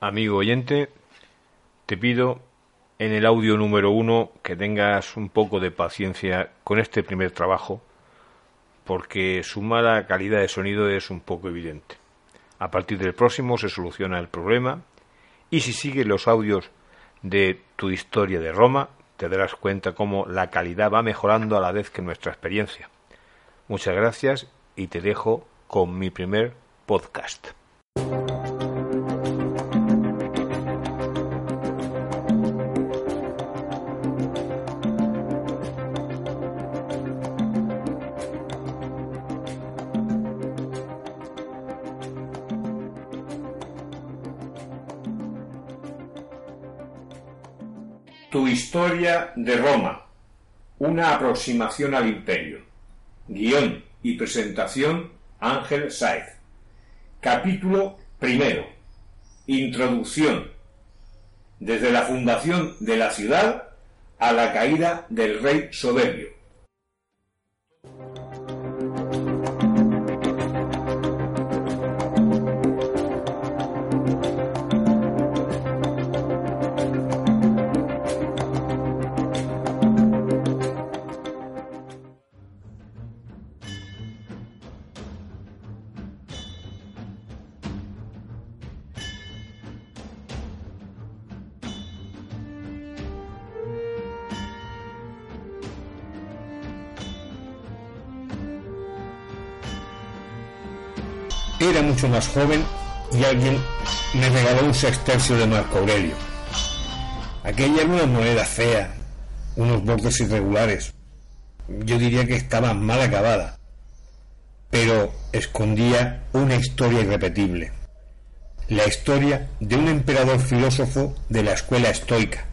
Amigo oyente, te pido en el audio número uno que tengas un poco de paciencia con este primer trabajo, porque su mala calidad de sonido es un poco evidente. A partir del próximo se soluciona el problema y si sigues los audios de tu historia de Roma, te darás cuenta cómo la calidad va mejorando a la vez que nuestra experiencia. Muchas gracias y te dejo con mi primer podcast. Historia de Roma. Una aproximación al imperio. Guión y presentación Ángel Saez. Capítulo primero. Introducción. Desde la fundación de la ciudad a la caída del rey soberbio. Mucho más joven y alguien me regaló un sextercio de Marco Aurelio. Aquella era moneda fea, unos bordes irregulares. Yo diría que estaba mal acabada, pero escondía una historia irrepetible. La historia de un emperador filósofo de la escuela estoica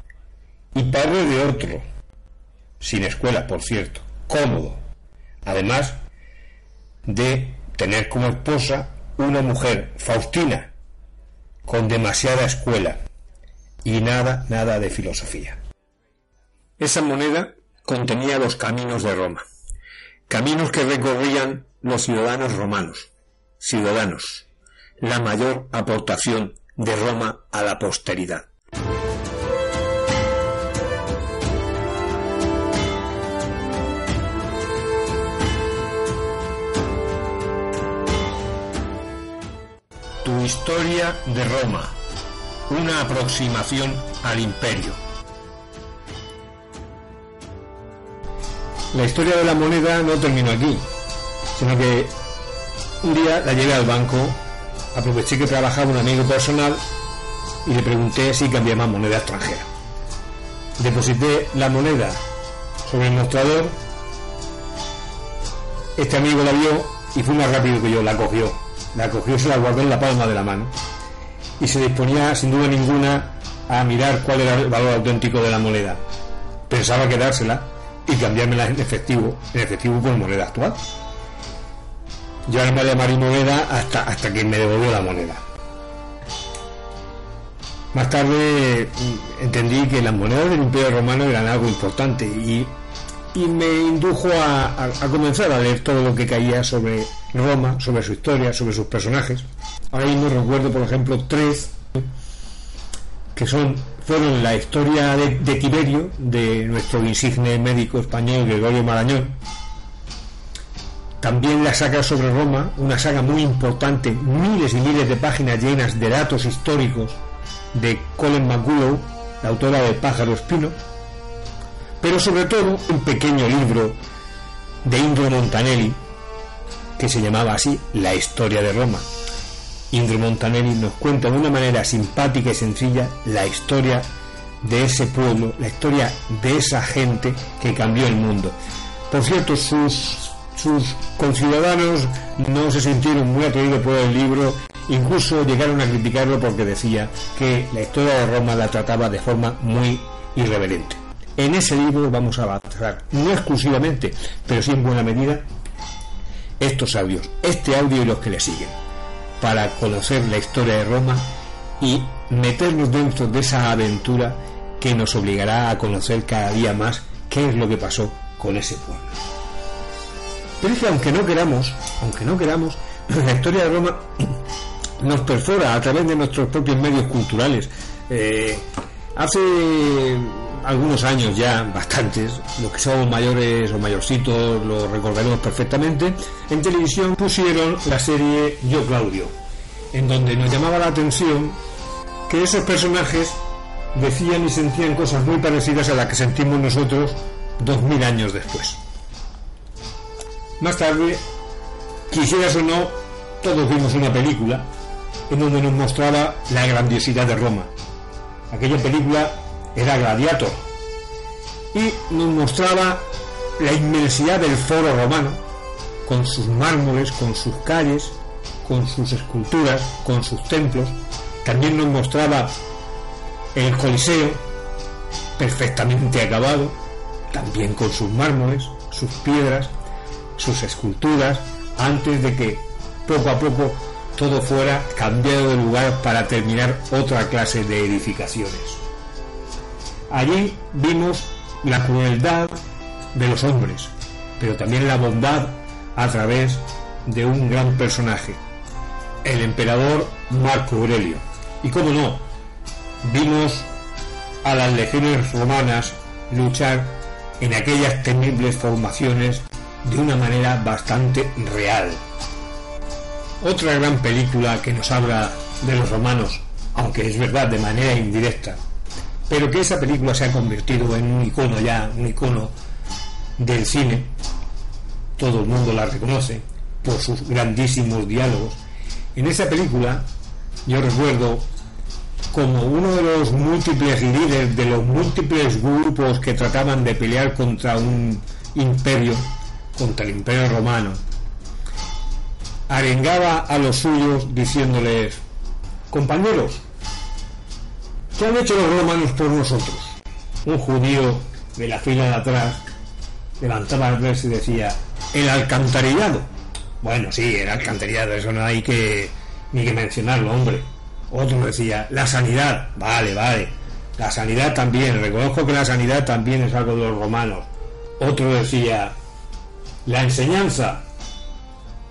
y padre de otro, sin escuela, por cierto, cómodo, además de tener como esposa una mujer, Faustina, con demasiada escuela y nada, nada de filosofía. Esa moneda contenía los caminos de Roma, caminos que recorrían los ciudadanos romanos, ciudadanos, la mayor aportación de Roma a la posteridad. Historia de Roma. Una aproximación al imperio. La historia de la moneda no terminó aquí, sino que un día la llevé al banco, aproveché que trabajaba un amigo personal y le pregunté si cambiaba moneda extranjera. Deposité la moneda sobre el mostrador, este amigo la vio y fue más rápido que yo, la cogió la cogió y se la guardó en la palma de la mano. Y se disponía, sin duda ninguna, a mirar cuál era el valor auténtico de la moneda. Pensaba quedársela y cambiármela en efectivo, en efectivo por moneda actual. Yo no me llamaría moneda hasta, hasta que me devolvió la moneda. Más tarde mm, entendí que las monedas del Imperio Romano eran algo importante y, y me indujo a, a- comenzar a leer todo lo que caía sobre Roma, sobre su historia, sobre sus personajes. Ahora mismo recuerdo, por ejemplo, tres que son fueron la historia de, de Tiberio, de nuestro insigne médico español Gregorio Marañón. También la saga sobre Roma, una saga muy importante, miles y miles de páginas llenas de datos históricos de Colin McGullough, la autora de Pájaro Espino, pero sobre todo un pequeño libro de Indro Montanelli que se llamaba así La historia de Roma. Indro Montanelli nos cuenta de una manera simpática y sencilla la historia de ese pueblo, la historia de esa gente que cambió el mundo. Por cierto, sus sus conciudadanos no se sintieron muy atraídos por el libro, incluso llegaron a criticarlo porque decía que la historia de Roma la trataba de forma muy irreverente. En ese libro vamos a avanzar, no exclusivamente, pero sí en buena medida, estos audios, este audio y los que le siguen, para conocer la historia de Roma y meternos dentro de esa aventura que nos obligará a conocer cada día más qué es lo que pasó con ese pueblo. Pero es que aunque no queramos, aunque no queramos, la historia de Roma nos perfora a través de nuestros propios medios culturales. Eh, hace algunos años ya, bastantes, los que somos mayores o mayorcitos lo recordaremos perfectamente, en televisión pusieron la serie Yo Claudio, en donde nos llamaba la atención que esos personajes decían y sentían cosas muy parecidas a las que sentimos nosotros dos mil años después. Más tarde, quisieras o no, todos vimos una película en donde nos mostraba la grandiosidad de Roma. Aquella película era Gladiator y nos mostraba la inmensidad del foro romano, con sus mármoles, con sus calles, con sus esculturas, con sus templos. También nos mostraba el Coliseo, perfectamente acabado, también con sus mármoles, sus piedras, sus esculturas, antes de que poco a poco todo fuera cambiado de lugar para terminar otra clase de edificaciones. Allí vimos la crueldad de los hombres, pero también la bondad a través de un gran personaje, el emperador Marco Aurelio. Y cómo no, vimos a las legiones romanas luchar en aquellas temibles formaciones de una manera bastante real. Otra gran película que nos habla de los romanos, aunque es verdad de manera indirecta, pero que esa película se ha convertido en un icono ya, un icono del cine, todo el mundo la reconoce por sus grandísimos diálogos. En esa película yo recuerdo como uno de los múltiples líderes de los múltiples grupos que trataban de pelear contra un imperio, contra el imperio romano, arengaba a los suyos diciéndoles, compañeros, ¿Qué han hecho los romanos por nosotros? Un judío de la fila de atrás levantaba el verso y decía, el alcantarillado. Bueno, sí, el alcantarillado, eso no hay que ni que mencionarlo, hombre. Otro decía, la sanidad. Vale, vale. La sanidad también, reconozco que la sanidad también es algo de los romanos. Otro decía, la enseñanza.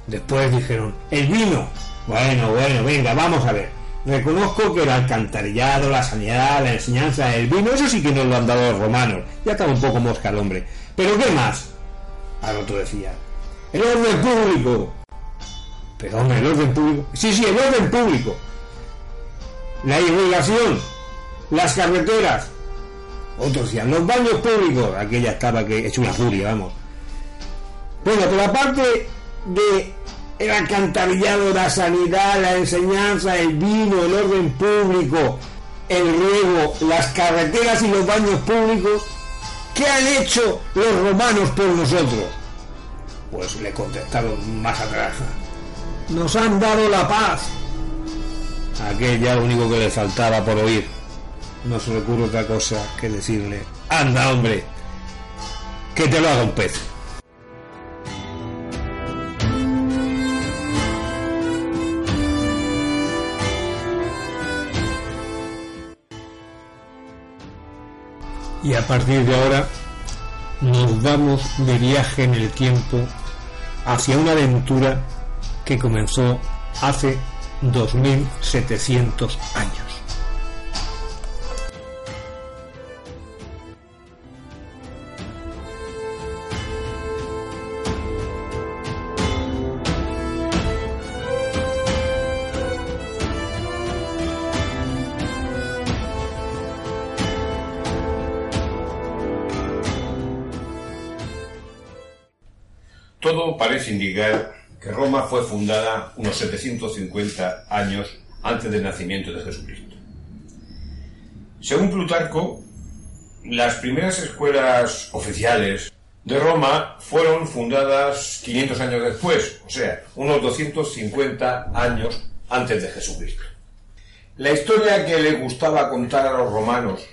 Después dijeron, el vino. Bueno, bueno, venga, vamos a ver. Reconozco que el alcantarillado, la sanidad, la enseñanza, el vino, eso sí que nos lo han dado los romanos. Ya está un poco mosca el hombre. ¿Pero qué más? Ahora tú decías. El orden público. Pero hombre, el orden público. Sí, sí, el orden público. La irrigación. Las carreteras. Otros decían, los baños públicos. Aquella estaba que hecho una furia, vamos. Bueno, por la parte de el alcantarillado, la sanidad, la enseñanza, el vino, el orden público, el riego, las carreteras y los baños públicos, ¿qué han hecho los romanos por nosotros? Pues le contestaron más atrás. Nos han dado la paz. Aquella lo único que le faltaba por oír. No se le ocurre otra cosa que decirle, anda hombre, que te lo haga un pez. Y a partir de ahora nos vamos de viaje en el tiempo hacia una aventura que comenzó hace 2700 años. Fue fundada unos 750 años antes del nacimiento de Jesucristo. Según Plutarco, las primeras escuelas oficiales de Roma fueron fundadas 500 años después, o sea, unos 250 años antes de Jesucristo. La historia que le gustaba contar a los romanos,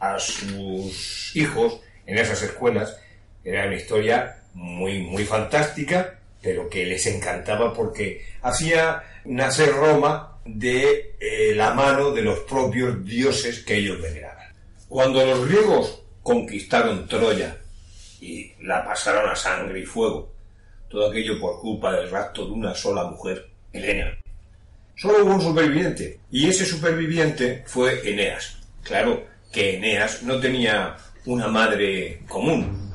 a sus hijos, en esas escuelas, era una historia muy, muy fantástica, pero que les encantaba porque hacía nacer Roma de eh, la mano de los propios dioses que ellos veneraban. Cuando los griegos conquistaron Troya y la pasaron a sangre y fuego, todo aquello por culpa del rapto de una sola mujer, Helena. Solo hubo un superviviente, y ese superviviente fue Eneas. Claro que Eneas no tenía una madre común.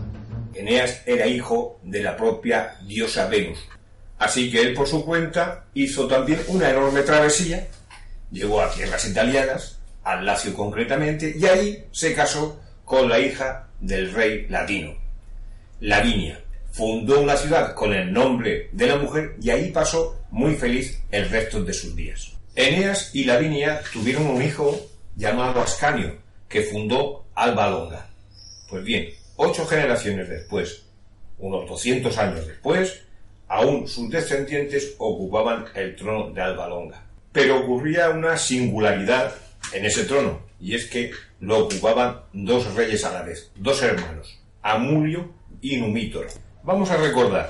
Eneas era hijo de la propia diosa Venus. Así que él por su cuenta hizo también una enorme travesía, llegó a tierras italianas, al Lacio concretamente, y ahí se casó con la hija del rey latino, Lavinia. Fundó una ciudad con el nombre de la mujer y ahí pasó muy feliz el resto de sus días. Eneas y Lavinia tuvieron un hijo llamado Ascanio, que fundó Alba Longa. Pues bien, ocho generaciones después, unos 200 años después, aún sus descendientes ocupaban el trono de Alba Longa. Pero ocurría una singularidad en ese trono, y es que lo ocupaban dos reyes a la vez, dos hermanos, Amulio y Numítor. Vamos a recordar,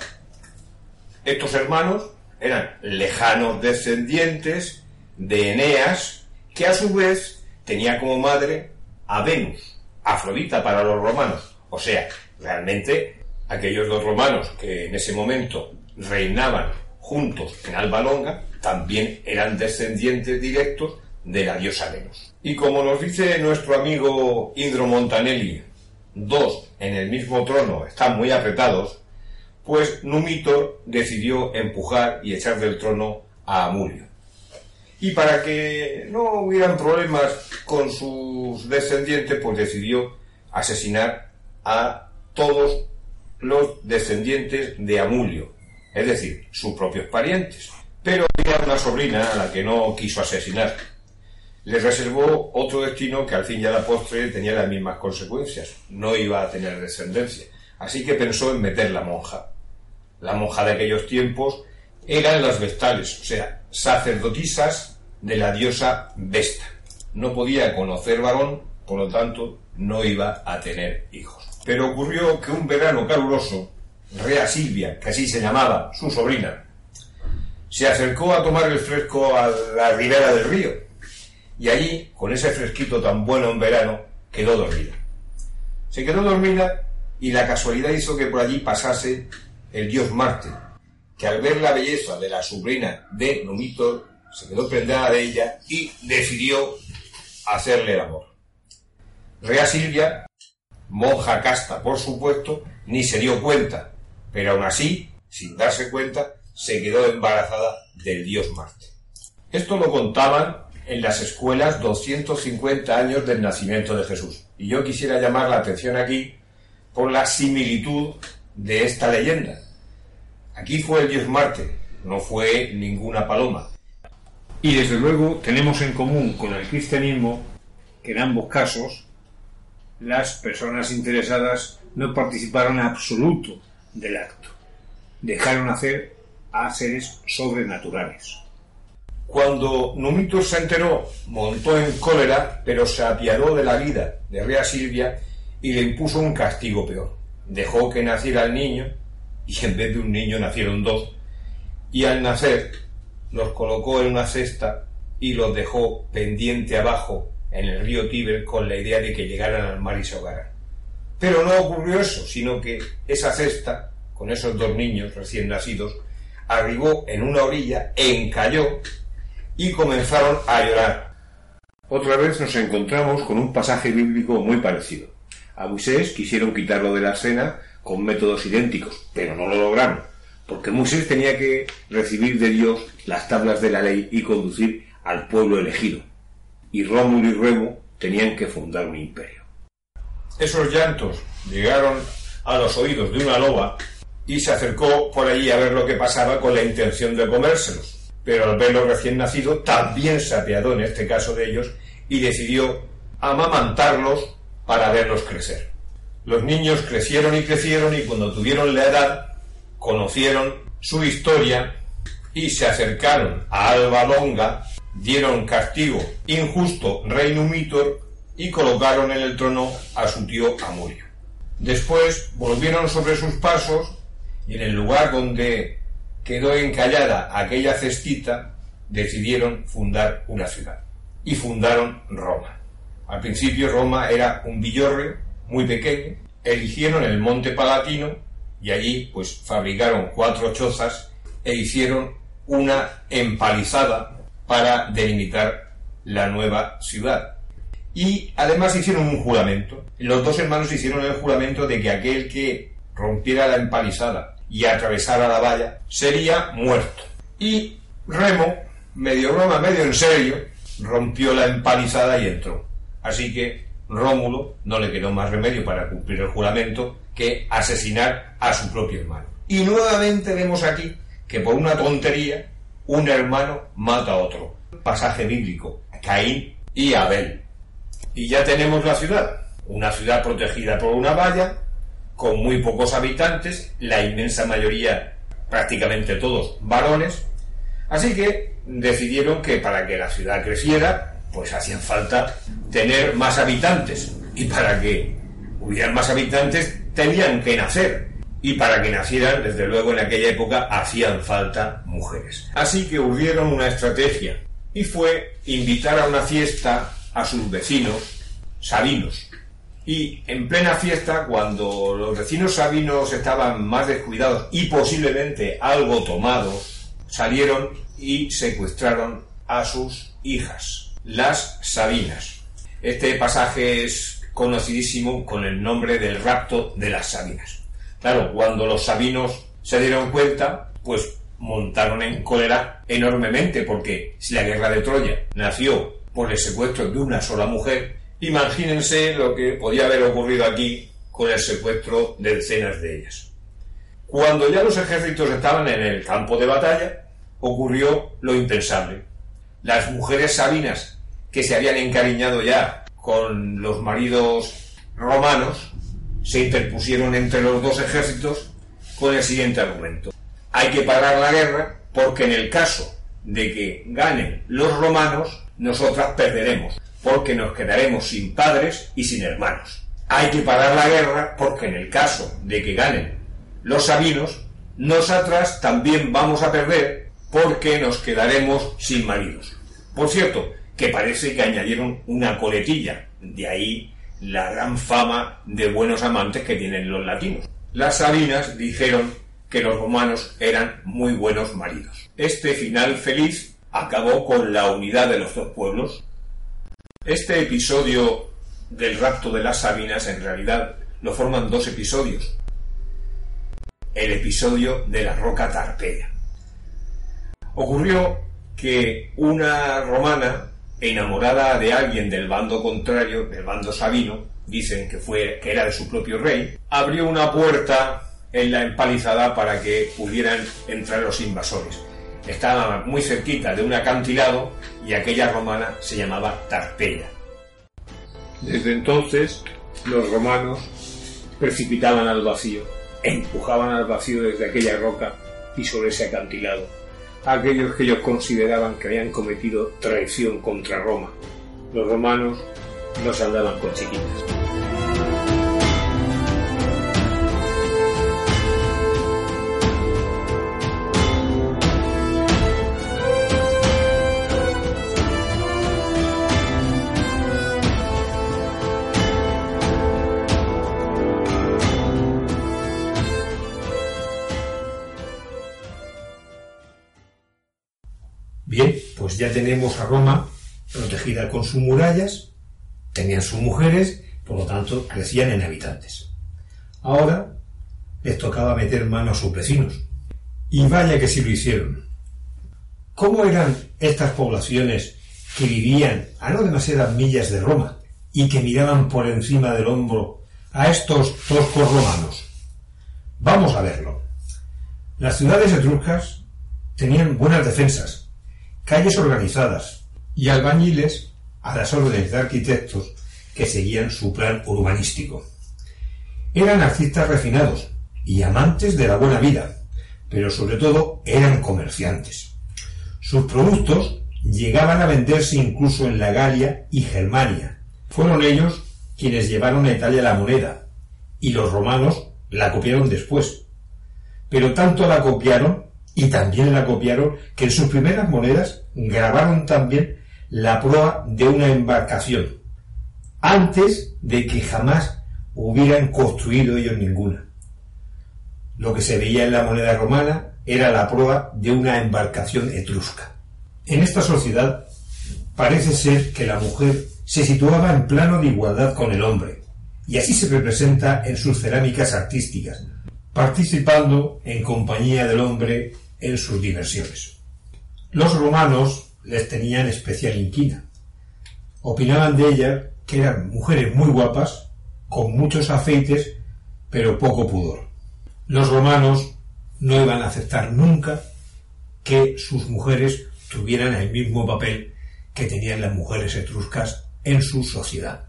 estos hermanos eran lejanos descendientes de Eneas, que a su vez tenía como madre a Venus, Afrodita para los romanos. O sea, realmente aquellos dos romanos que en ese momento reinaban juntos en Alba Longa también eran descendientes directos de la diosa Venus. Y como nos dice nuestro amigo Indro Montanelli, dos en el mismo trono están muy apretados, pues Numitor decidió empujar y echar del trono a Amulio. Y para que no hubieran problemas con sus descendientes, pues decidió asesinar a todos los descendientes de Amulio, es decir, sus propios parientes. Pero había una sobrina a la que no quiso asesinar le reservó otro destino que al fin y a la postre tenía las mismas consecuencias. No iba a tener descendencia. Así que pensó en meter la monja. La monja de aquellos tiempos eran las vestales, o sea, sacerdotisas de la diosa Vesta. No podía conocer varón, por lo tanto, no iba a tener hijos. Pero ocurrió que un verano caluroso, Rea Silvia, que así se llamaba su sobrina, se acercó a tomar el fresco a la ribera del río y allí, con ese fresquito tan bueno en verano, quedó dormida. Se quedó dormida y la casualidad hizo que por allí pasase el dios Marte, que al ver la belleza de la sobrina de Numitor, se quedó prendada de ella y decidió hacerle el amor. Rea Silvia, monja casta por supuesto, ni se dio cuenta, pero aún así, sin darse cuenta, se quedó embarazada del dios Marte. Esto lo contaban en las escuelas 250 años del nacimiento de Jesús. Y yo quisiera llamar la atención aquí por la similitud de esta leyenda. Aquí fue el dios Marte, no fue ninguna paloma. Y desde luego tenemos en común con el cristianismo que en ambos casos las personas interesadas no participaron en absoluto del acto. Dejaron hacer a seres sobrenaturales. Cuando Numitor se enteró, montó en cólera, pero se apiadó de la vida de Rea Silvia y le impuso un castigo peor. Dejó que naciera el niño, y en vez de un niño nacieron dos, y al nacer los colocó en una cesta y los dejó pendiente abajo en el río Tíber con la idea de que llegaran al mar y se ahogaran. Pero no ocurrió eso, sino que esa cesta, con esos dos niños recién nacidos, arribó en una orilla, encalló y comenzaron a llorar. Otra vez nos encontramos con un pasaje bíblico muy parecido. A Moisés quisieron quitarlo de la escena con métodos idénticos, pero no lo lograron, porque Moisés tenía que recibir de Dios las tablas de la ley y conducir al pueblo elegido. Y Rómulo y Remo tenían que fundar un imperio. Esos llantos llegaron a los oídos de una loba y se acercó por allí a ver lo que pasaba con la intención de comérselos pero al verlo recién nacido también se apiadó en este caso de ellos y decidió amamantarlos para verlos crecer. Los niños crecieron y crecieron y cuando tuvieron la edad conocieron su historia y se acercaron a Alba Longa, dieron castigo injusto rey Numitor y colocaron en el trono a su tío Amurio. Después volvieron sobre sus pasos y en el lugar donde quedó encallada aquella cestita decidieron fundar una ciudad y fundaron Roma. Al principio Roma era un villorre muy pequeño, eligieron el monte Palatino y allí pues fabricaron cuatro chozas e hicieron una empalizada para delimitar la nueva ciudad. Y además hicieron un juramento. Los dos hermanos hicieron el juramento de que aquel que rompiera la empalizada y atravesara la valla sería muerto. Y Remo, medio broma, medio en serio, rompió la empalizada y entró. Así que Rómulo no le quedó más remedio para cumplir el juramento que asesinar a su propio hermano. Y nuevamente vemos aquí que por una tontería un hermano mata a otro. Pasaje bíblico, Caín y Abel. Y ya tenemos la ciudad, una ciudad protegida por una valla, con muy pocos habitantes, la inmensa mayoría, prácticamente todos, varones. Así que decidieron que para que la ciudad creciera, pues hacían falta tener más habitantes. Y para que hubieran más habitantes, tenían que nacer. Y para que nacieran, desde luego en aquella época, hacían falta mujeres. Así que hubieron una estrategia. Y fue invitar a una fiesta a sus vecinos sabinos. Y en plena fiesta, cuando los vecinos sabinos estaban más descuidados y posiblemente algo tomados, salieron y secuestraron a sus hijas, las Sabinas. Este pasaje es conocidísimo con el nombre del rapto de las Sabinas. Claro, cuando los sabinos se dieron cuenta, pues montaron en cólera enormemente, porque si la guerra de Troya nació por el secuestro de una sola mujer, imagínense lo que podía haber ocurrido aquí con el secuestro de decenas de ellas. Cuando ya los ejércitos estaban en el campo de batalla, ocurrió lo impensable. Las mujeres sabinas que se habían encariñado ya con los maridos romanos se interpusieron entre los dos ejércitos con el siguiente argumento. Hay que parar la guerra porque en el caso de que ganen los romanos, nosotras perderemos, porque nos quedaremos sin padres y sin hermanos. Hay que parar la guerra porque en el caso de que ganen los sabinos, nosotras también vamos a perder porque nos quedaremos sin maridos. Por cierto, que parece que añadieron una coletilla, de ahí la gran fama de buenos amantes que tienen los latinos. Las sabinas dijeron que los romanos eran muy buenos maridos. Este final feliz acabó con la unidad de los dos pueblos. Este episodio del rapto de las Sabinas en realidad lo forman dos episodios. El episodio de la roca Tarpeya. Ocurrió que una romana enamorada de alguien del bando contrario, del bando sabino, dicen que fue que era de su propio rey, abrió una puerta en la empalizada para que pudieran entrar los invasores. Estaba muy cerquita de un acantilado y aquella romana se llamaba Tarpeya. Desde entonces los romanos precipitaban al vacío, empujaban al vacío desde aquella roca y sobre ese acantilado aquellos que ellos consideraban que habían cometido traición contra Roma. Los romanos no se andaban con chiquitas. Ya tenemos a Roma protegida con sus murallas, tenían sus mujeres, por lo tanto crecían en habitantes. Ahora les tocaba meter mano a sus vecinos. Y vaya que sí lo hicieron. ¿Cómo eran estas poblaciones que vivían a no demasiadas millas de Roma y que miraban por encima del hombro a estos toscos romanos? Vamos a verlo. Las ciudades etruscas tenían buenas defensas, calles organizadas y albañiles a las órdenes de arquitectos que seguían su plan urbanístico. Eran artistas refinados y amantes de la buena vida, pero sobre todo eran comerciantes. Sus productos llegaban a venderse incluso en la Galia y Germania. Fueron ellos quienes llevaron a Italia la moneda, y los romanos la copiaron después. Pero tanto la copiaron y también la copiaron que en sus primeras monedas grabaron también la proa de una embarcación, antes de que jamás hubieran construido ellos ninguna. Lo que se veía en la moneda romana era la proa de una embarcación etrusca. En esta sociedad parece ser que la mujer se situaba en plano de igualdad con el hombre, y así se representa en sus cerámicas artísticas, participando en compañía del hombre en sus diversiones. Los romanos les tenían especial inquina. Opinaban de ellas que eran mujeres muy guapas, con muchos aceites, pero poco pudor. Los romanos no iban a aceptar nunca que sus mujeres tuvieran el mismo papel que tenían las mujeres etruscas en su sociedad.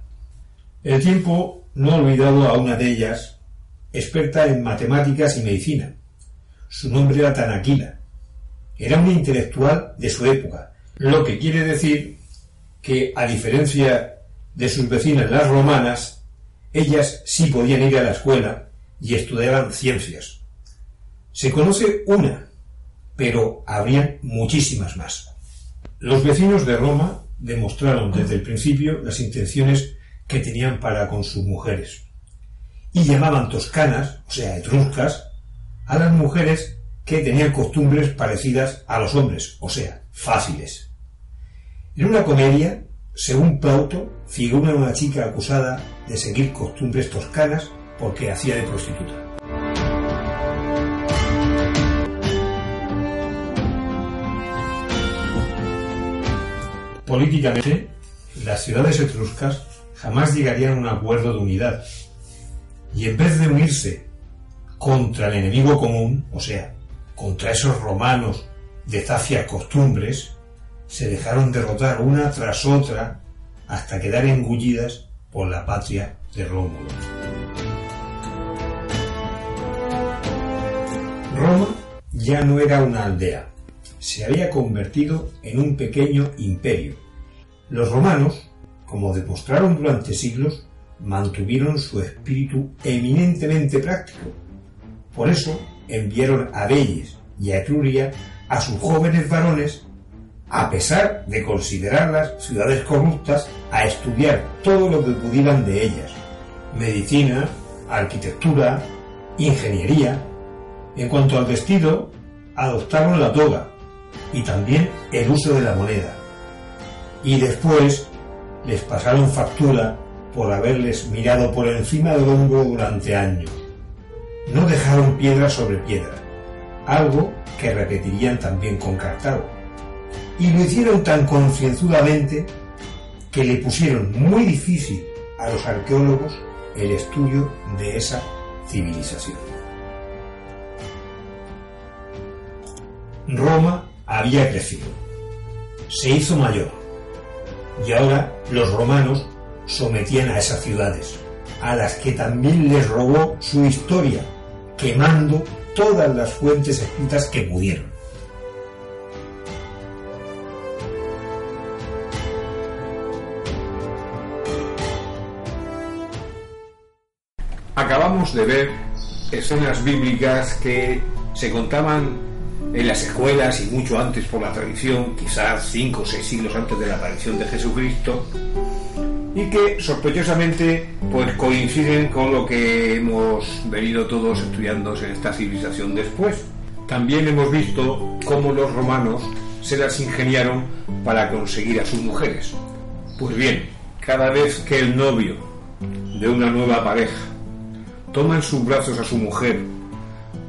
El tiempo no ha olvidado a una de ellas, experta en matemáticas y medicina. Su nombre era Tanaquila. Era una intelectual de su época, lo que quiere decir que, a diferencia de sus vecinas las romanas, ellas sí podían ir a la escuela y estudiaban ciencias. Se conoce una, pero habrían muchísimas más. Los vecinos de Roma demostraron desde el principio las intenciones que tenían para con sus mujeres y llamaban toscanas, o sea, etruscas, a las mujeres que tenían costumbres parecidas a los hombres, o sea, fáciles. En una comedia, según Plauto, figura una chica acusada de seguir costumbres toscanas porque hacía de prostituta. Políticamente, las ciudades etruscas jamás llegarían a un acuerdo de unidad, y en vez de unirse contra el enemigo común, o sea, contra esos romanos de zafias costumbres, se dejaron derrotar una tras otra hasta quedar engullidas por la patria de Rómulo. Roma ya no era una aldea, se había convertido en un pequeño imperio. Los romanos, como demostraron durante siglos, mantuvieron su espíritu eminentemente práctico. Por eso enviaron a Belles y a Etruria a sus jóvenes varones, a pesar de considerarlas ciudades corruptas, a estudiar todo lo que pudieran de ellas. Medicina, arquitectura, ingeniería. En cuanto al vestido, adoptaron la toga y también el uso de la moneda. Y después les pasaron factura por haberles mirado por encima del hombro durante años. No dejaron piedra sobre piedra, algo que repetirían también con Cartago. Y lo hicieron tan concienzudamente que le pusieron muy difícil a los arqueólogos el estudio de esa civilización. Roma había crecido, se hizo mayor, y ahora los romanos sometían a esas ciudades, a las que también les robó su historia, quemando todas las fuentes escritas que pudieron. Acabamos de ver escenas bíblicas que se contaban en las escuelas y mucho antes por la tradición, quizás cinco o seis siglos antes de la aparición de Jesucristo, y que sospechosamente pues coinciden con lo que hemos venido todos estudiando en esta civilización después. También hemos visto cómo los romanos se las ingeniaron para conseguir a sus mujeres. Pues bien, cada vez que el novio de una nueva pareja toma en sus brazos a su mujer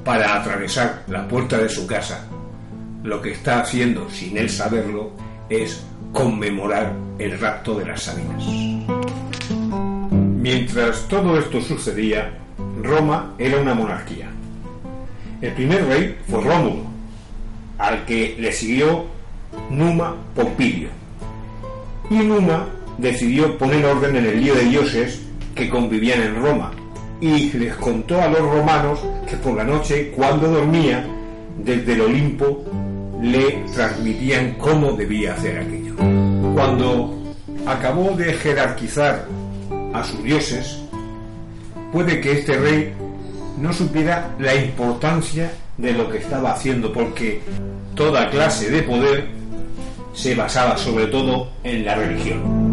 para atravesar la puerta de su casa, lo que está haciendo sin él saberlo es conmemorar el rapto de las Sabinas. Mientras todo esto sucedía, Roma era una monarquía. El primer rey fue Rómulo, al que le siguió Numa Pompilio. Y Numa decidió poner orden en el lío de dioses que convivían en Roma, y les contó a los romanos que por la noche, cuando dormía, desde el Olimpo le transmitían cómo debía hacer aquello. Cuando acabó de jerarquizar a sus dioses, puede que este rey no supiera la importancia de lo que estaba haciendo, porque toda clase de poder se basaba sobre todo en la religión.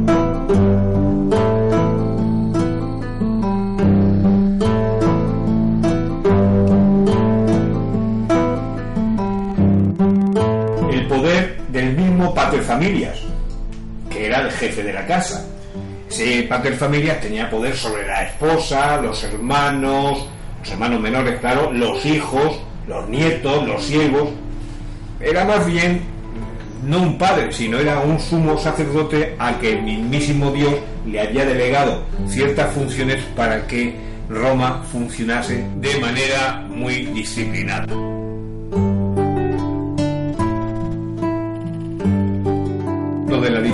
Familias, que era el jefe de la casa. Ese pater familias tenía poder sobre la esposa, los hermanos, los hermanos menores, claro, los hijos, los nietos, los siervos. Era más bien no un padre, sino era un sumo sacerdote a que el mismísimo Dios le había delegado ciertas funciones para que Roma funcionase de manera muy disciplinada.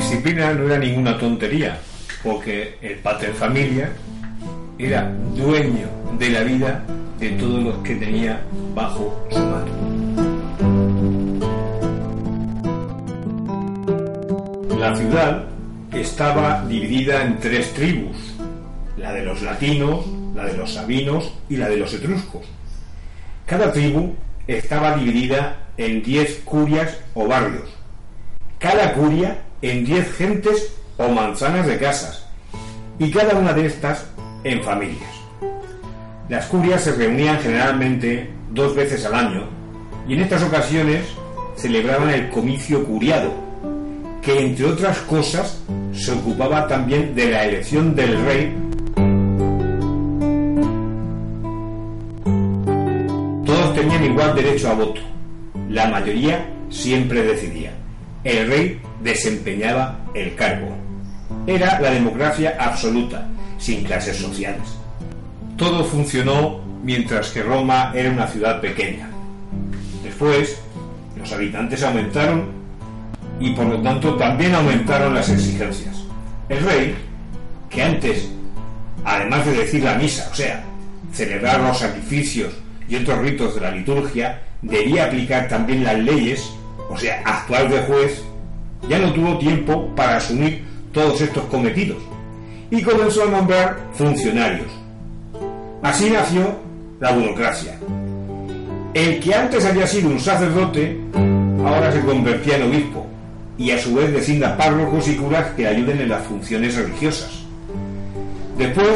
Disciplina no era ninguna tontería, porque el pater familia era dueño de la vida de todos los que tenía bajo su mano. La ciudad estaba dividida en tres tribus, la de los latinos, la de los sabinos y la de los etruscos. Cada tribu estaba dividida en diez curias o barrios, cada curia en diez gentes o manzanas de casas, y cada una de estas en familias. Las curias se reunían generalmente dos veces al año, y en estas ocasiones celebraban el comicio curiado, que entre otras cosas se ocupaba también de la elección del rey. Todos tenían igual derecho a voto. La mayoría siempre decidía. El rey desempeñaba el cargo. Era la democracia absoluta, sin clases sociales. Todo funcionó mientras que Roma era una ciudad pequeña. Después, los habitantes aumentaron y por lo tanto también aumentaron las exigencias. El rey, que antes, además de decir la misa, o sea, celebrar los sacrificios y otros ritos de la liturgia, debía aplicar también las leyes, o sea, actuar de juez, ya no tuvo tiempo para asumir todos estos cometidos y comenzó a nombrar funcionarios. Así nació la burocracia. El que antes había sido un sacerdote, ahora se convertía en obispo y a su vez designa párrocos y curas que ayuden en las funciones religiosas. Después,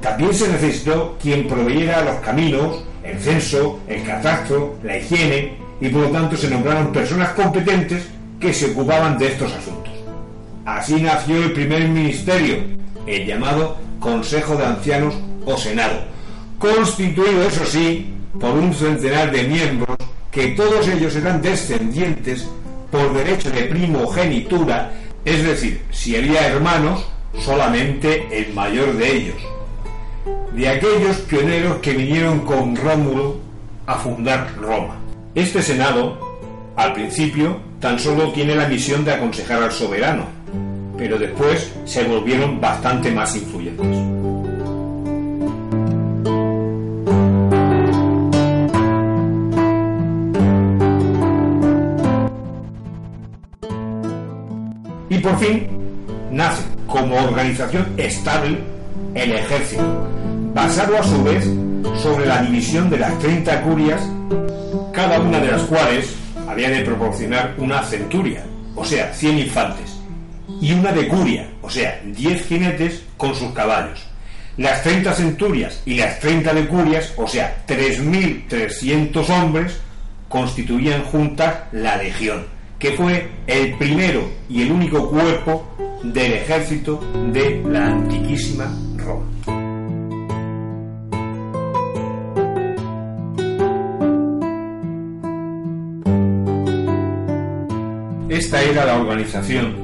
también se necesitó quien proveyera los caminos, el censo, el catastro, la higiene, y por lo tanto se nombraron personas competentes que se ocupaban de estos asuntos. Así nació el primer ministerio, el llamado Consejo de Ancianos o Senado, constituido, eso sí, por un centenar de miembros que todos ellos eran descendientes por derecho de primogenitura, es decir, si había hermanos, solamente el mayor de ellos, de aquellos pioneros que vinieron con Rómulo a fundar Roma. Este Senado, al principio, tan solo tiene la misión de aconsejar al soberano, pero después se volvieron bastante más influyentes. por fin nace como organización estable el ejército, basado a su vez sobre la división de las 30 curias, cada una de las cuales había de proporcionar una centuria, o sea, 100 infantes, y una de curia, o sea, 10 jinetes con sus caballos. Las 30 centurias y las 30 de curias, o sea, 3.300 hombres, constituían juntas la legión que fue el primero y el único cuerpo del ejército de la antiquísima Roma. Esta era la organización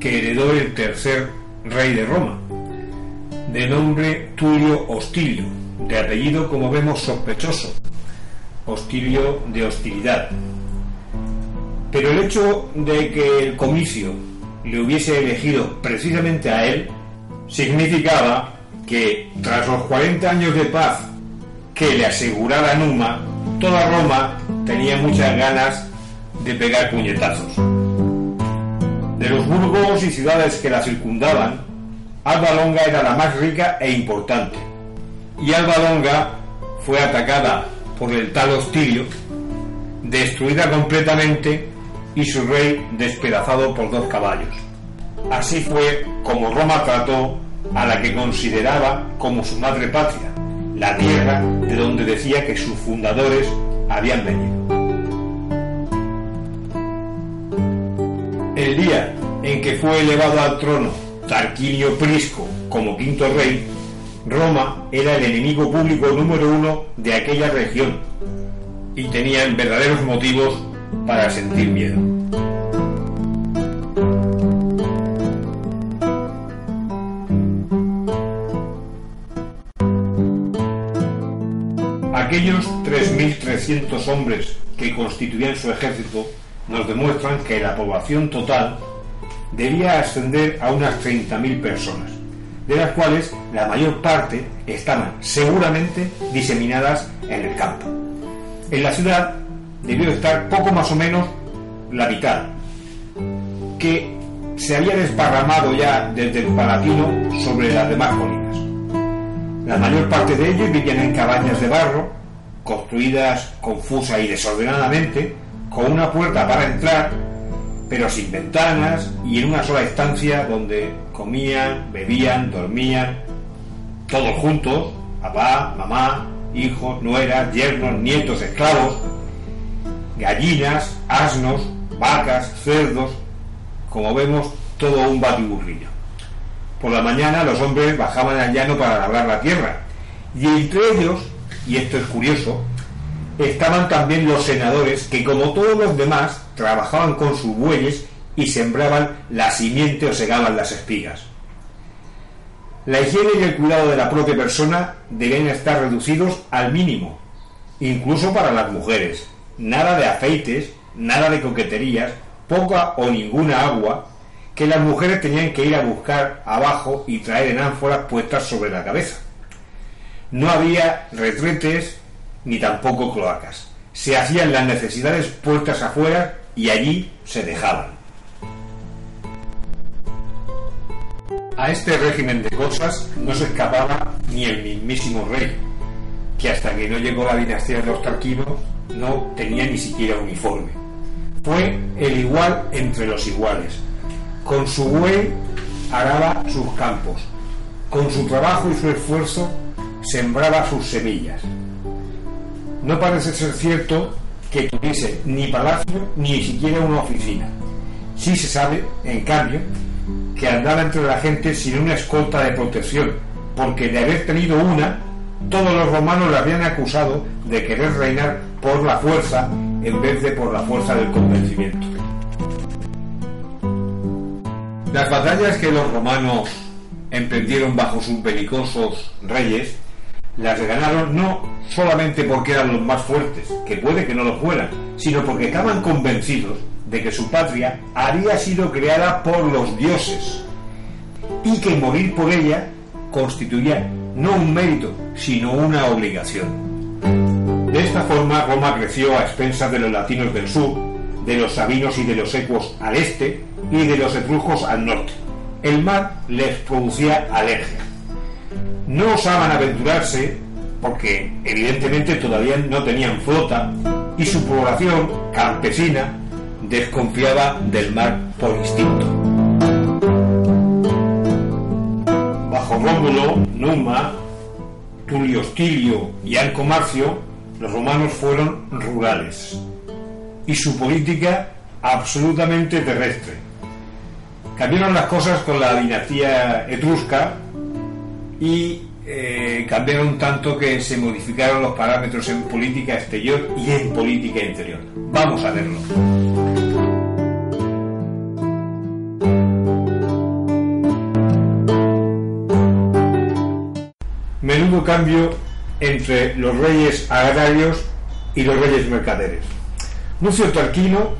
que heredó el tercer rey de Roma, de nombre Tulio Hostilio, de apellido como vemos sospechoso, Hostilio de hostilidad, pero el hecho de que el comicio le hubiese elegido precisamente a él significaba que tras los 40 años de paz que le aseguraba Numa, toda Roma tenía muchas ganas de pegar puñetazos. De los burgos y ciudades que la circundaban, Alba Longa era la más rica e importante. Y Alba Longa fue atacada por el tal Hostilio, destruida completamente y su rey despedazado por dos caballos. Así fue como Roma trató a la que consideraba como su madre patria, la tierra de donde decía que sus fundadores habían venido. El día en que fue elevado al trono Tarquinio Prisco como quinto rey, Roma era el enemigo público número uno de aquella región y tenían verdaderos motivos para sentir miedo. Aquellos 3.300 hombres que constituían su ejército nos demuestran que la población total debía ascender a unas 30.000 personas, de las cuales la mayor parte estaban seguramente diseminadas en el campo. En la ciudad debió estar poco más o menos la mitad, que se había desparramado ya desde el Palatino sobre las demás colinas. La mayor parte de ellos vivían en cabañas de barro, construidas confusa y desordenadamente, con una puerta para entrar, pero sin ventanas y en una sola estancia donde comían, bebían, dormían, todos juntos, papá, mamá, hijos, nueras, yernos, nietos, esclavos, gallinas, asnos, vacas, cerdos, como vemos, todo un batiburrillo. Por la mañana los hombres bajaban al llano para labrar la tierra, y entre ellos, y esto es curioso, estaban también los senadores que, como todos los demás, trabajaban con sus bueyes y sembraban la simiente o segaban las espigas. La higiene y el cuidado de la propia persona deben estar reducidos al mínimo, incluso para las mujeres. Nada de aceites, nada de coqueterías, poca o ninguna agua, que las mujeres tenían que ir a buscar abajo y traer en ánforas puestas sobre la cabeza. No había retretes ni tampoco cloacas. Se hacían las necesidades puestas afuera y allí se dejaban. A este régimen de cosas no se escapaba ni el mismísimo rey, que hasta que no llegó la dinastía de los Tarquinos no tenía ni siquiera uniforme. Fue el igual entre los iguales. Con su buey araba sus campos, con su trabajo y su esfuerzo sembraba sus semillas. No parece ser cierto que tuviese ni palacio ni siquiera una oficina. Sí se sabe, en cambio, que andaba entre la gente sin una escolta de protección, porque de haber tenido una, todos los romanos le habían acusado de querer reinar por la fuerza en vez de por la fuerza del convencimiento. Las batallas que los romanos emprendieron bajo sus belicosos reyes las ganaron no solamente porque eran los más fuertes, que puede que no lo fueran, sino porque estaban convencidos de que su patria había sido creada por los dioses y que morir por ella constituía no un mérito, sino una obligación. De esta forma Roma creció a expensas de los latinos del sur, de los sabinos y de los ecuos al este y de los etruscos al norte. El mar les producía alergia. No osaban aventurarse porque evidentemente todavía no tenían flota y su población campesina desconfiaba del mar por instinto. Bajo Rómulo, Numa, Tulio Hostilio y Arco Marcio, los romanos fueron rurales y su política absolutamente terrestre. Cambiaron las cosas con la dinastía etrusca y eh, cambiaron tanto que se modificaron los parámetros en política exterior y en política interior. Vamos a verlo. Menudo cambio entre los reyes agrarios y los reyes mercaderes. Lucio Tarquino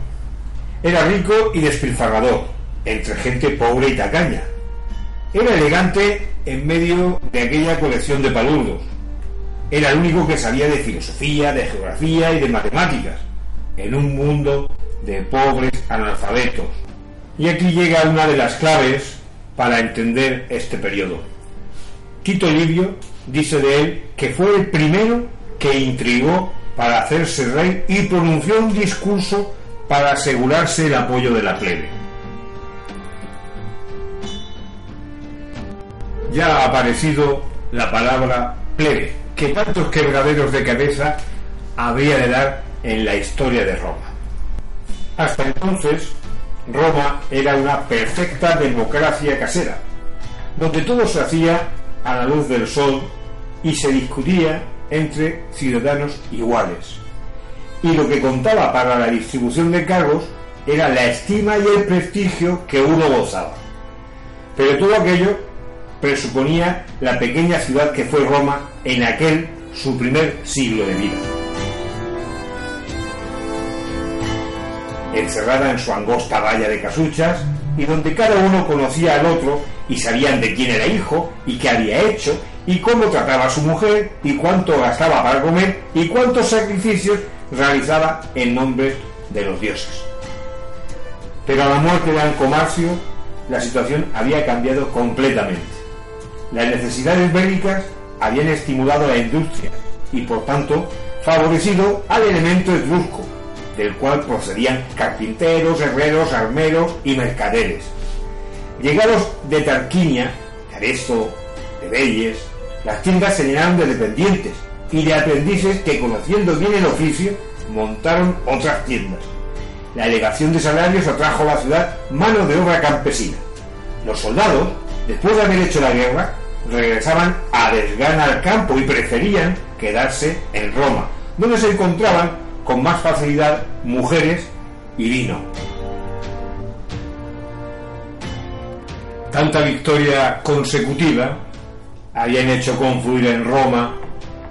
era rico y despilfarrador, entre gente pobre y tacaña. Era elegante en medio de aquella colección de palurdos. Era el único que sabía de filosofía, de geografía y de matemáticas, en un mundo de pobres analfabetos. Y aquí llega una de las claves para entender este periodo. Tito Livio dice de él que fue el primero que intrigó para hacerse rey y pronunció un discurso para asegurarse el apoyo de la plebe. Ya ha aparecido la palabra plebe, que tantos quebraderos de cabeza habría de dar en la historia de Roma. Hasta entonces, Roma era una perfecta democracia casera, donde todo se hacía a la luz del sol y se discutía entre ciudadanos iguales. Y lo que contaba para la distribución de cargos era la estima y el prestigio que uno gozaba. Pero todo aquello presuponía la pequeña ciudad que fue Roma en aquel su primer siglo de vida. Encerrada en su angosta valla de casuchas, y donde cada uno conocía al otro y sabían de quién era hijo y qué había hecho y cómo trataba a su mujer y cuánto gastaba para comer y cuántos sacrificios realizaba en nombre de los dioses. Pero a la muerte de Ancomarcio la situación había cambiado completamente. Las necesidades bélicas habían estimulado la industria y por tanto favorecido al elemento etrusco, del cual procedían carpinteros, herreros, armeros y mercaderes. Llegados de Tarquinia, Aresto, de Belles, las tiendas se llenaron de dependientes y de aprendices que, conociendo bien el oficio, montaron otras tiendas. La elevación de salarios atrajo a la ciudad mano de obra campesina. Los soldados, después de haber hecho la guerra, regresaban a desgana al campo y preferían quedarse en Roma, donde se encontraban con más facilidad mujeres y vino. Tanta victoria consecutiva habían hecho confluir en Roma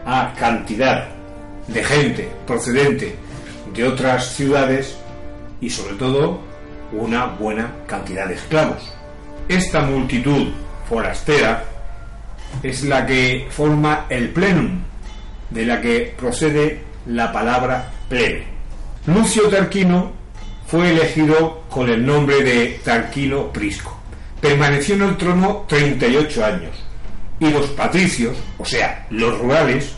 a cantidad de gente procedente de otras ciudades y sobre todo una buena cantidad de esclavos. Esta multitud forastera es la que forma el plenum, de la que procede la palabra plebe. Lucio Tarquino fue elegido con el nombre de Tarquino Prisco. Permaneció en el trono 38 años y los patricios, o sea, los rurales,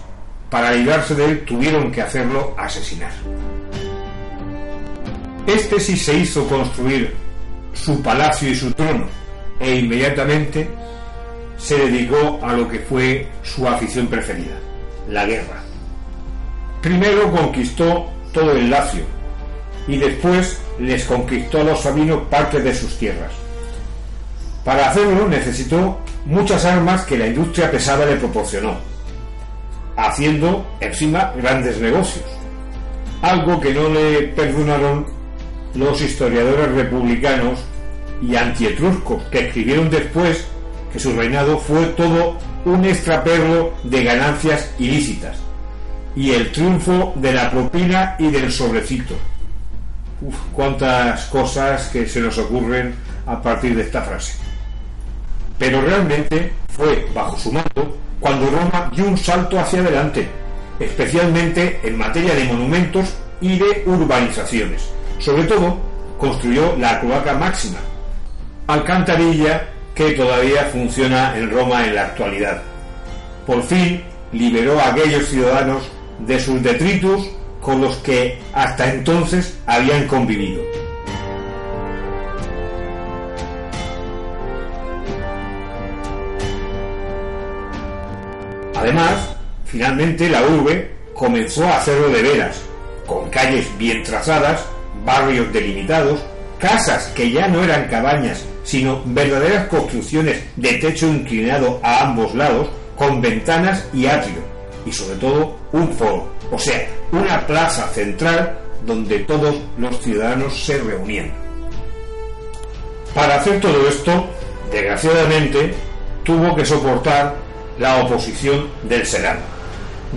para librarse de él tuvieron que hacerlo asesinar. Este sí se hizo construir su palacio y su trono e inmediatamente se dedicó a lo que fue su afición preferida, la guerra. Primero conquistó todo el Lacio y después les conquistó a los sabinos parte de sus tierras. Para hacerlo necesitó muchas armas que la industria pesada le proporcionó, haciendo encima grandes negocios, algo que no le perdonaron los historiadores republicanos y antietruscos que escribieron después que su reinado fue todo un extraperlo de ganancias ilícitas y el triunfo de la propina y del sobrecito. Uf, cuántas cosas que se nos ocurren a partir de esta frase. Pero realmente fue bajo su mando cuando Roma dio un salto hacia adelante, especialmente en materia de monumentos y de urbanizaciones. Sobre todo, construyó la cloaca máxima, alcantarilla que todavía funciona en Roma en la actualidad. Por fin liberó a aquellos ciudadanos de sus detritus con los que hasta entonces habían convivido. Además, finalmente la urbe comenzó a hacerlo de veras, con calles bien trazadas, barrios delimitados, casas que ya no eran cabañas, sino verdaderas construcciones de techo inclinado a ambos lados, con ventanas y atrio, y sobre todo un foro, o sea, una plaza central donde todos los ciudadanos se reunían. Para hacer todo esto, desgraciadamente, tuvo que soportar la oposición del Senado,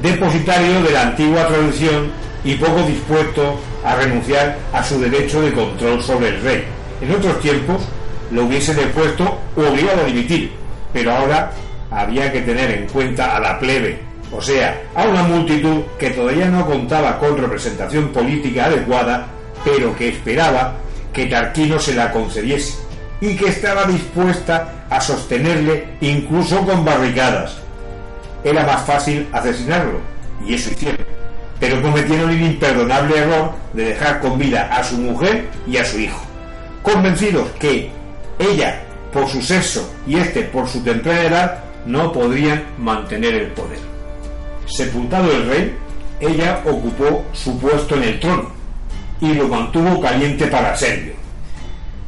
depositario de la antigua tradición y poco dispuesto a renunciar a su derecho de control sobre el rey. En otros tiempos lo hubiese depuesto o obligado a dimitir, pero ahora había que tener en cuenta a la plebe, o sea, a una multitud que todavía no contaba con representación política adecuada, pero que esperaba que Tarquino se la concediese y que estaba dispuesta a sostenerle incluso con barricadas. Era más fácil asesinarlo, y eso hicieron, pero cometieron el imperdonable error de dejar con vida a su mujer y a su hijo, convencidos que ella, por su sexo y este por su temprana edad, no podrían mantener el poder. Sepultado el rey, ella ocupó su puesto en el trono y lo mantuvo caliente para Servio.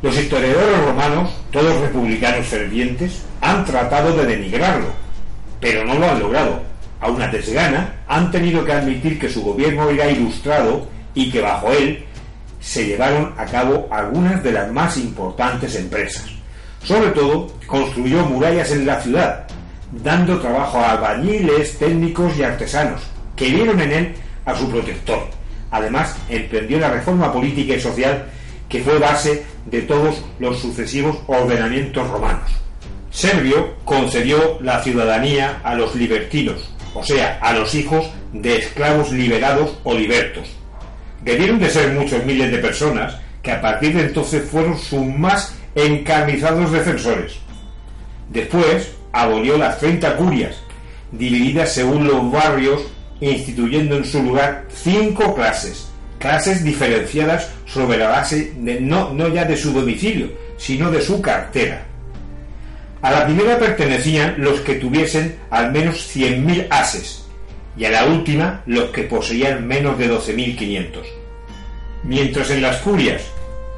Los historiadores romanos, todos republicanos fervientes, han tratado de denigrarlo, pero no lo han logrado. A una desgana, han tenido que admitir que su gobierno era ilustrado y que bajo él se llevaron a cabo algunas de las más importantes empresas. Sobre todo, construyó murallas en la ciudad, dando trabajo a albañiles, técnicos y artesanos, que vieron en él a su protector. Además, emprendió la reforma política y social que fue base de todos los sucesivos ordenamientos romanos. Servio concedió la ciudadanía a los libertinos, o sea, a los hijos de esclavos liberados o libertos. Debieron de ser muchos miles de personas que a partir de entonces fueron sus más encarnizados defensores. Después abolió las 30 curias, divididas según los barrios, instituyendo en su lugar cinco clases, clases diferenciadas sobre la base de no, no ya de su domicilio, sino de su cartera. A la primera pertenecían los que tuviesen al menos 100.000 ases, y a la última los que poseían menos de 12.500. Mientras en las curias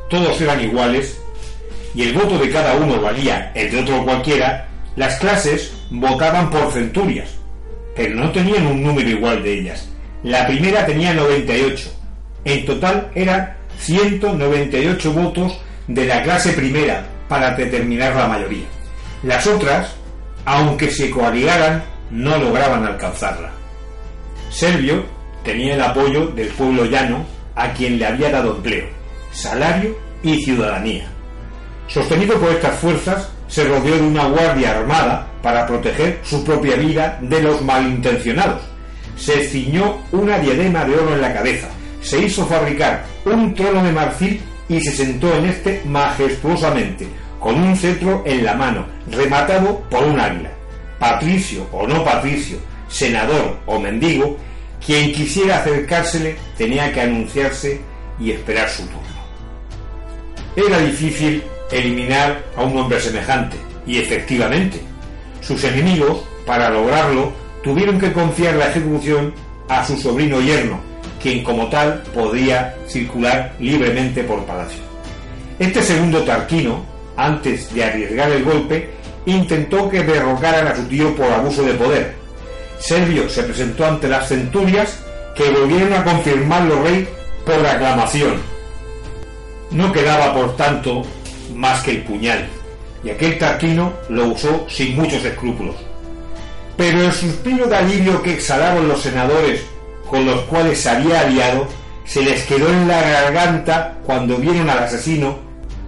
todos eran iguales, y el voto de cada uno valía el de otro cualquiera, las clases votaban por centurias, pero no tenían un número igual de ellas. La primera tenía 98. En total eran 198 votos de la clase primera para determinar la mayoría. Las otras, aunque se coaligaran, no lograban alcanzarla. Servio tenía el apoyo del pueblo llano a quien le había dado empleo, salario y ciudadanía. Sostenido por estas fuerzas, se rodeó de una guardia armada para proteger su propia vida de los malintencionados. Se ciñó una diadema de oro en la cabeza, se hizo fabricar un trono de marfil y se sentó en este majestuosamente, con un cetro en la mano, rematado por un águila. Patricio o no patricio, senador o mendigo, quien quisiera acercársele tenía que anunciarse y esperar su turno. Era difícil eliminar a un hombre semejante, y efectivamente, sus enemigos, para lograrlo, tuvieron que confiar la ejecución a su sobrino yerno, quien como tal podía circular libremente por palacio. Este segundo Tarquino, antes de arriesgar el golpe, intentó que derrocaran a su tío por abuso de poder. Servio se presentó ante las centurias que volvieron a confirmarlo rey por aclamación. No quedaba, por tanto, más que el puñal, y aquel Tarquino lo usó sin muchos escrúpulos. Pero el suspiro de alivio que exhalaron los senadores con los cuales se había aliado se les quedó en la garganta cuando vieron al asesino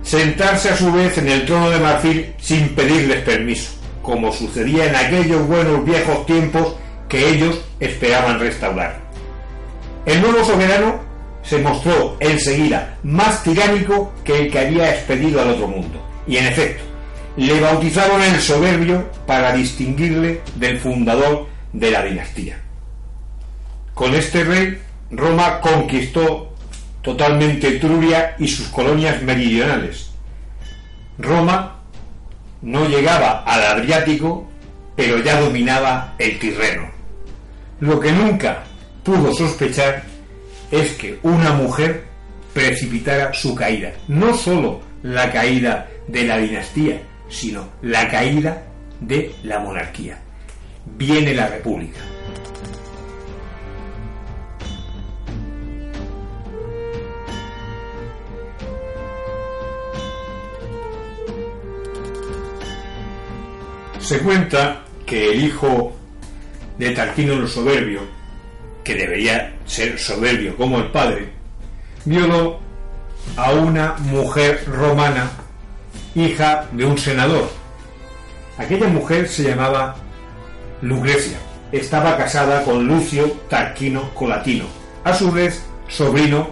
sentarse a su vez en el trono de marfil sin pedirles permiso, como sucedía en aquellos buenos viejos tiempos que ellos esperaban restaurar. El nuevo soberano se mostró enseguida más tiránico que el que había expedido al otro mundo, y en efecto, le bautizaron el soberbio para distinguirle del fundador de la dinastía. Con este rey, Roma conquistó totalmente Etruria y sus colonias meridionales. Roma no llegaba al Adriático, pero ya dominaba el Tirreno. Lo que nunca pudo sospechar es que una mujer precipitara su caída. No sólo la caída de la dinastía, sino la caída de la monarquía. Viene la república. Se cuenta que el hijo de Tarquino el Soberbio, que debería ser soberbio como el padre, violó a una mujer romana, hija de un senador. Aquella mujer se llamaba Lucrecia estaba casada con Lucio Tarquino Colatino, a su vez sobrino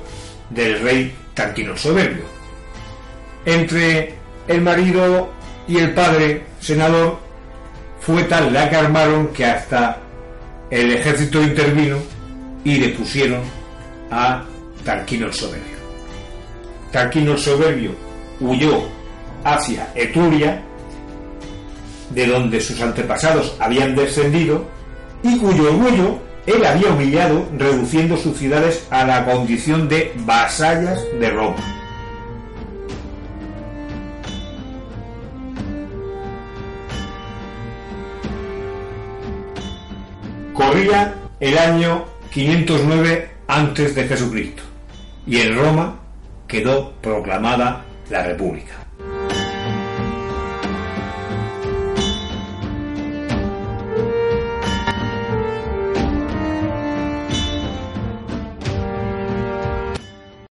del rey Tarquino Soberbio. Entre el marido y el padre senador fue tal la que armaron que hasta el ejército intervino y depusieron a Tarquino el Soberbio. Tarquino el Soberbio huyó hacia Etruria, de donde sus antepasados habían descendido, y cuyo orgullo él había humillado reduciendo sus ciudades a la condición de vasallas de Roma. Corría el año 509 antes de Jesucristo y en Roma quedó proclamada la República.